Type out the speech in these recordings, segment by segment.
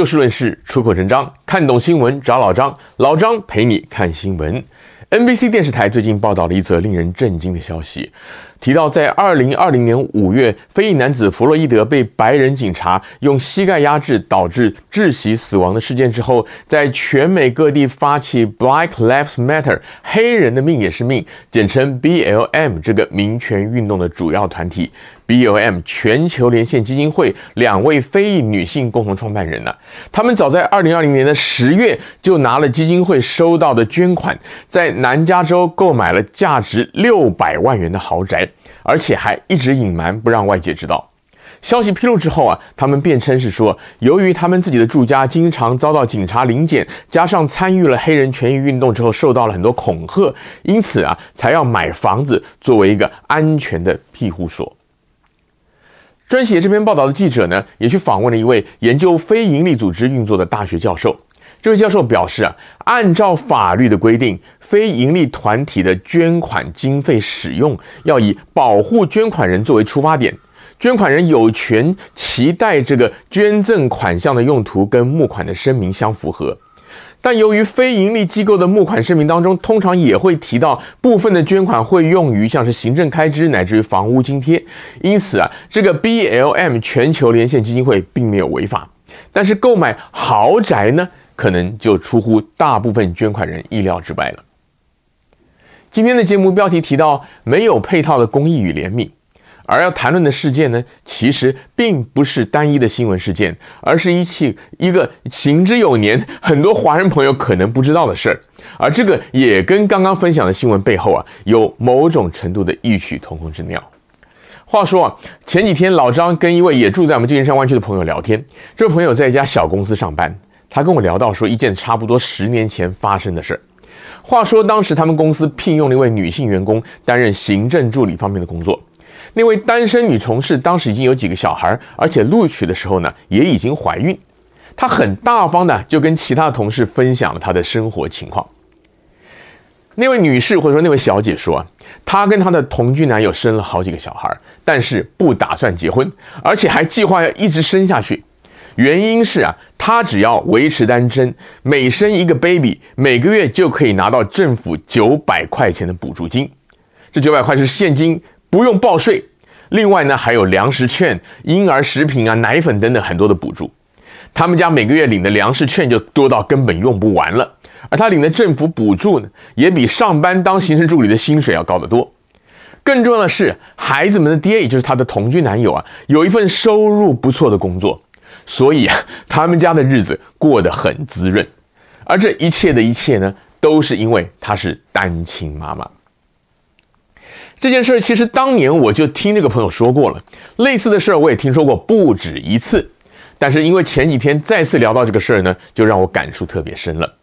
就事论事，出口成章，看懂新闻找老张，老张陪你看新闻。NBC 电视台最近报道了一则令人震惊的消息，提到在二零二零年五月，非裔男子弗洛伊德被白人警察用膝盖压制，导致窒息死亡的事件之后，在全美各地发起 Black Lives Matter 黑人的命也是命，简称 BLM 这个民权运动的主要团体。BLM 全球连线基金会两位非裔女性共同创办人呢、他们早在二零二零年的十月就拿了基金会收到的捐款，在南加州购买了价值六百万元的豪宅，而且还一直隐瞒不让外界知道。消息披露之后啊，他们辩称是说，由于他们自己的住家经常遭到警察临检，加上参与了黑人权益运动之后受到了很多恐吓，因此啊，才要买房子作为一个安全的庇护所。撰写这篇报道的记者呢，也去访问了一位研究非营利组织运作的大学教授。这位教授表示啊，按照法律的规定，非盈利团体的捐款经费使用要以保护捐款人作为出发点，捐款人有权期待这个捐赠款项的用途跟募款的声明相符合。但由于非盈利机构的募款声明当中，通常也会提到部分的捐款会用于像是行政开支乃至于房屋津贴，因此啊，这个 BLM 全球连线基金会并没有违法。但是购买豪宅呢，可能就出乎大部分捐款人意料之外了。今天的节目标题提到没有配套的公益与怜悯。而要谈论的事件呢，其实并不是单一的新闻事件，而是一起一个行之有年、很多华人朋友可能不知道的事儿。而这个也跟刚刚分享的新闻背后啊，有某种程度的异曲同工之妙。话说啊，前几天老张跟一位也住在我们旧金山湾区的朋友聊天，这位朋友在一家小公司上班，他跟我聊到说一件差不多十年前发生的事。话说当时他们公司聘用了一位女性员工担任行政助理方面的工作。那位单身女同事当时已经有几个小孩，而且录取的时候呢，也已经怀孕。她很大方的就跟其他同事分享了她的生活情况。那位女士或者说那位小姐说，她跟她的同居男友生了好几个小孩，但是不打算结婚，而且还计划要一直生下去。原因是啊，她只要维持单身，每生一个 baby，每个月就可以拿到政府九百块钱的补助金。这九百块是现金。不用报税，另外呢，还有粮食券、婴儿食品啊、奶粉等等很多的补助。他们家每个月领的粮食券就多到根本用不完了，而他领的政府补助呢，也比上班当行政助理的薪水要高得多。更重要的是，孩子们的爹，也就是他的同居男友啊，有一份收入不错的工作，所以啊，他们家的日子过得很滋润。而这一切的一切呢，都是因为她是单亲妈妈。这件事儿其实当年我就听这个朋友说过了，类似的事儿我也听说过不止一次，但是因为前几天再次聊到这个事儿呢，就让我感触特别深了。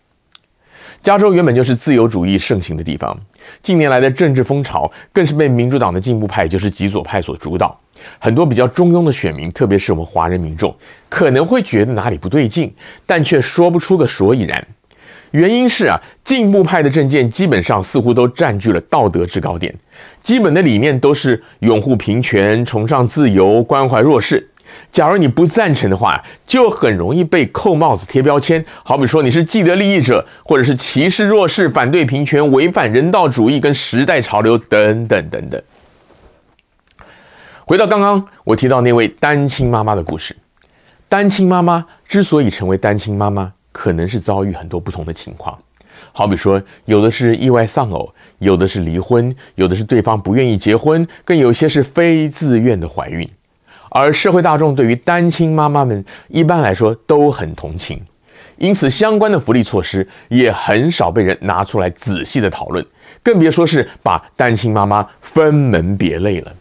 加州原本就是自由主义盛行的地方，近年来的政治风潮更是被民主党的进步派，就是极左派所主导，很多比较中庸的选民，特别是我们华人民众，可能会觉得哪里不对劲，但却说不出个所以然。原因是啊，进步派的政见基本上似乎都占据了道德制高点，基本的理念都是拥护平权、崇尚自由、关怀弱势。假如你不赞成的话，就很容易被扣帽子、贴标签，好比说你是既得利益者，或者是歧视弱势、反对平权、违反人道主义跟时代潮流等等等等。回到刚刚我提到那位单亲妈妈的故事，单亲妈妈之所以成为单亲妈妈。可能是遭遇很多不同的情况，好比说，有的是意外丧偶，有的是离婚，有的是对方不愿意结婚，更有些是非自愿的怀孕。而社会大众对于单亲妈妈们一般来说都很同情，因此相关的福利措施也很少被人拿出来仔细的讨论，更别说是把单亲妈妈分门别类了。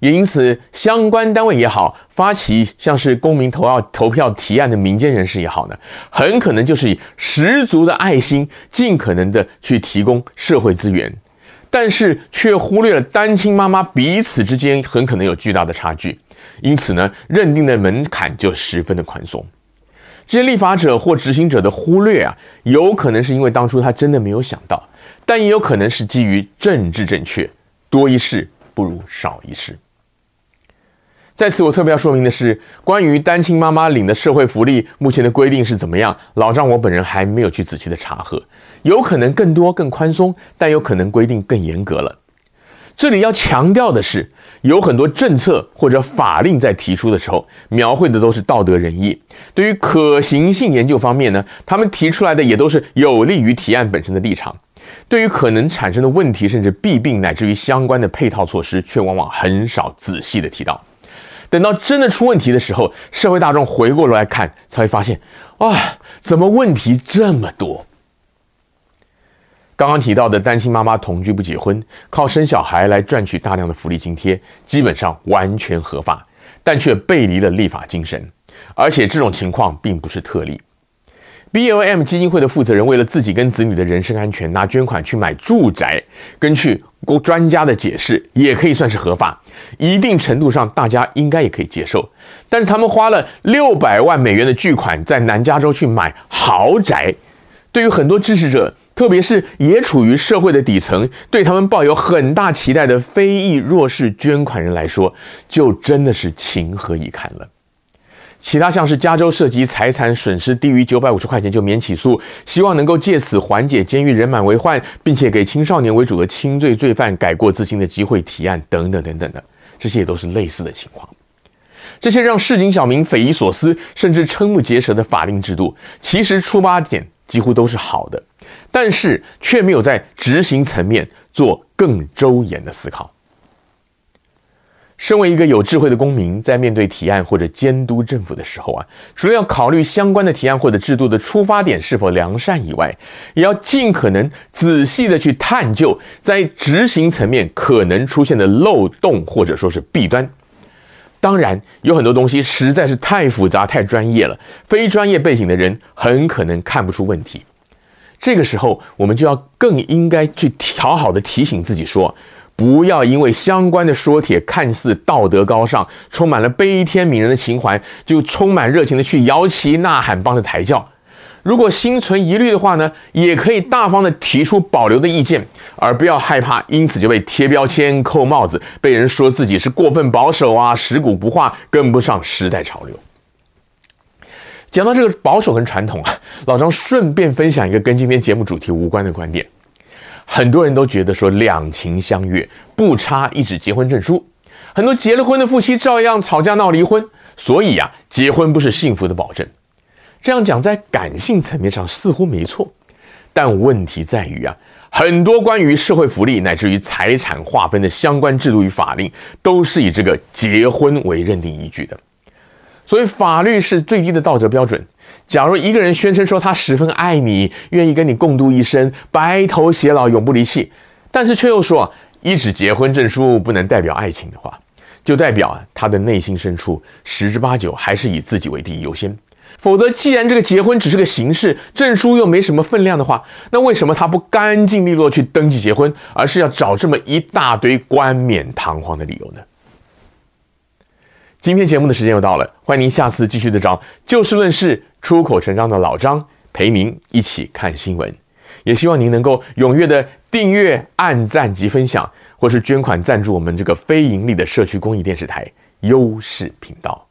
也因此，相关单位也好，发起像是公民投票投票提案的民间人士也好呢，很可能就是以十足的爱心，尽可能的去提供社会资源，但是却忽略了单亲妈妈彼此之间很可能有巨大的差距，因此呢，认定的门槛就十分的宽松。这些立法者或执行者的忽略啊，有可能是因为当初他真的没有想到，但也有可能是基于政治正确，多一事不如少一事。在此，我特别要说明的是，关于单亲妈妈领的社会福利，目前的规定是怎么样？老张我本人还没有去仔细的查核，有可能更多更宽松，但有可能规定更严格了。这里要强调的是，有很多政策或者法令在提出的时候，描绘的都是道德仁义。对于可行性研究方面呢，他们提出来的也都是有利于提案本身的立场。对于可能产生的问题，甚至弊病，乃至于相关的配套措施，却往往很少仔细的提到。等到真的出问题的时候，社会大众回过头来看，才会发现，哇，怎么问题这么多？刚刚提到的单亲妈妈同居不结婚，靠生小孩来赚取大量的福利津贴，基本上完全合法，但却背离了立法精神。而且这种情况并不是特例。BOM 基金会的负责人为了自己跟子女的人身安全，拿捐款去买住宅，根据专家的解释，也可以算是合法，一定程度上大家应该也可以接受。但是他们花了六百万美元的巨款在南加州去买豪宅，对于很多支持者。特别是也处于社会的底层，对他们抱有很大期待的非裔弱势捐款人来说，就真的是情何以堪了。其他像是加州涉及财产损失低于九百五十块钱就免起诉，希望能够借此缓解监狱人满为患，并且给青少年为主的轻罪罪犯改过自新的机会提案等等等等的，这些也都是类似的情况。这些让市井小民匪夷所思，甚至瞠目结舌的法令制度，其实出发点几乎都是好的。但是却没有在执行层面做更周延的思考。身为一个有智慧的公民，在面对提案或者监督政府的时候啊，除了要考虑相关的提案或者制度的出发点是否良善以外，也要尽可能仔细的去探究在执行层面可能出现的漏洞或者说是弊端。当然，有很多东西实在是太复杂、太专业了，非专业背景的人很可能看不出问题。这个时候，我们就要更应该去调好的提醒自己说，不要因为相关的说帖看似道德高尚，充满了悲天悯人的情怀，就充满热情的去摇旗呐喊，帮着抬轿。如果心存疑虑的话呢，也可以大方的提出保留的意见，而不要害怕因此就被贴标签、扣帽子，被人说自己是过分保守啊，食古不化，跟不上时代潮流。讲到这个保守跟传统啊，老张顺便分享一个跟今天节目主题无关的观点。很多人都觉得说两情相悦不差一纸结婚证书，很多结了婚的夫妻照样吵架闹离婚，所以啊，结婚不是幸福的保证。这样讲在感性层面上似乎没错，但问题在于啊，很多关于社会福利乃至于财产划分的相关制度与法令，都是以这个结婚为认定依据的。所以法律是最低的道德标准。假如一个人宣称说他十分爱你，愿意跟你共度一生，白头偕老，永不离弃，但是却又说一纸结婚证书不能代表爱情的话，就代表啊他的内心深处十之八九还是以自己为第一优先。否则，既然这个结婚只是个形式，证书又没什么分量的话，那为什么他不干净利落去登记结婚，而是要找这么一大堆冠冕堂皇的理由呢？今天节目的时间又到了，欢迎您下次继续的找就事论事、出口成章的老张陪您一起看新闻，也希望您能够踊跃的订阅、按赞及分享，或是捐款赞助我们这个非盈利的社区公益电视台优视频道。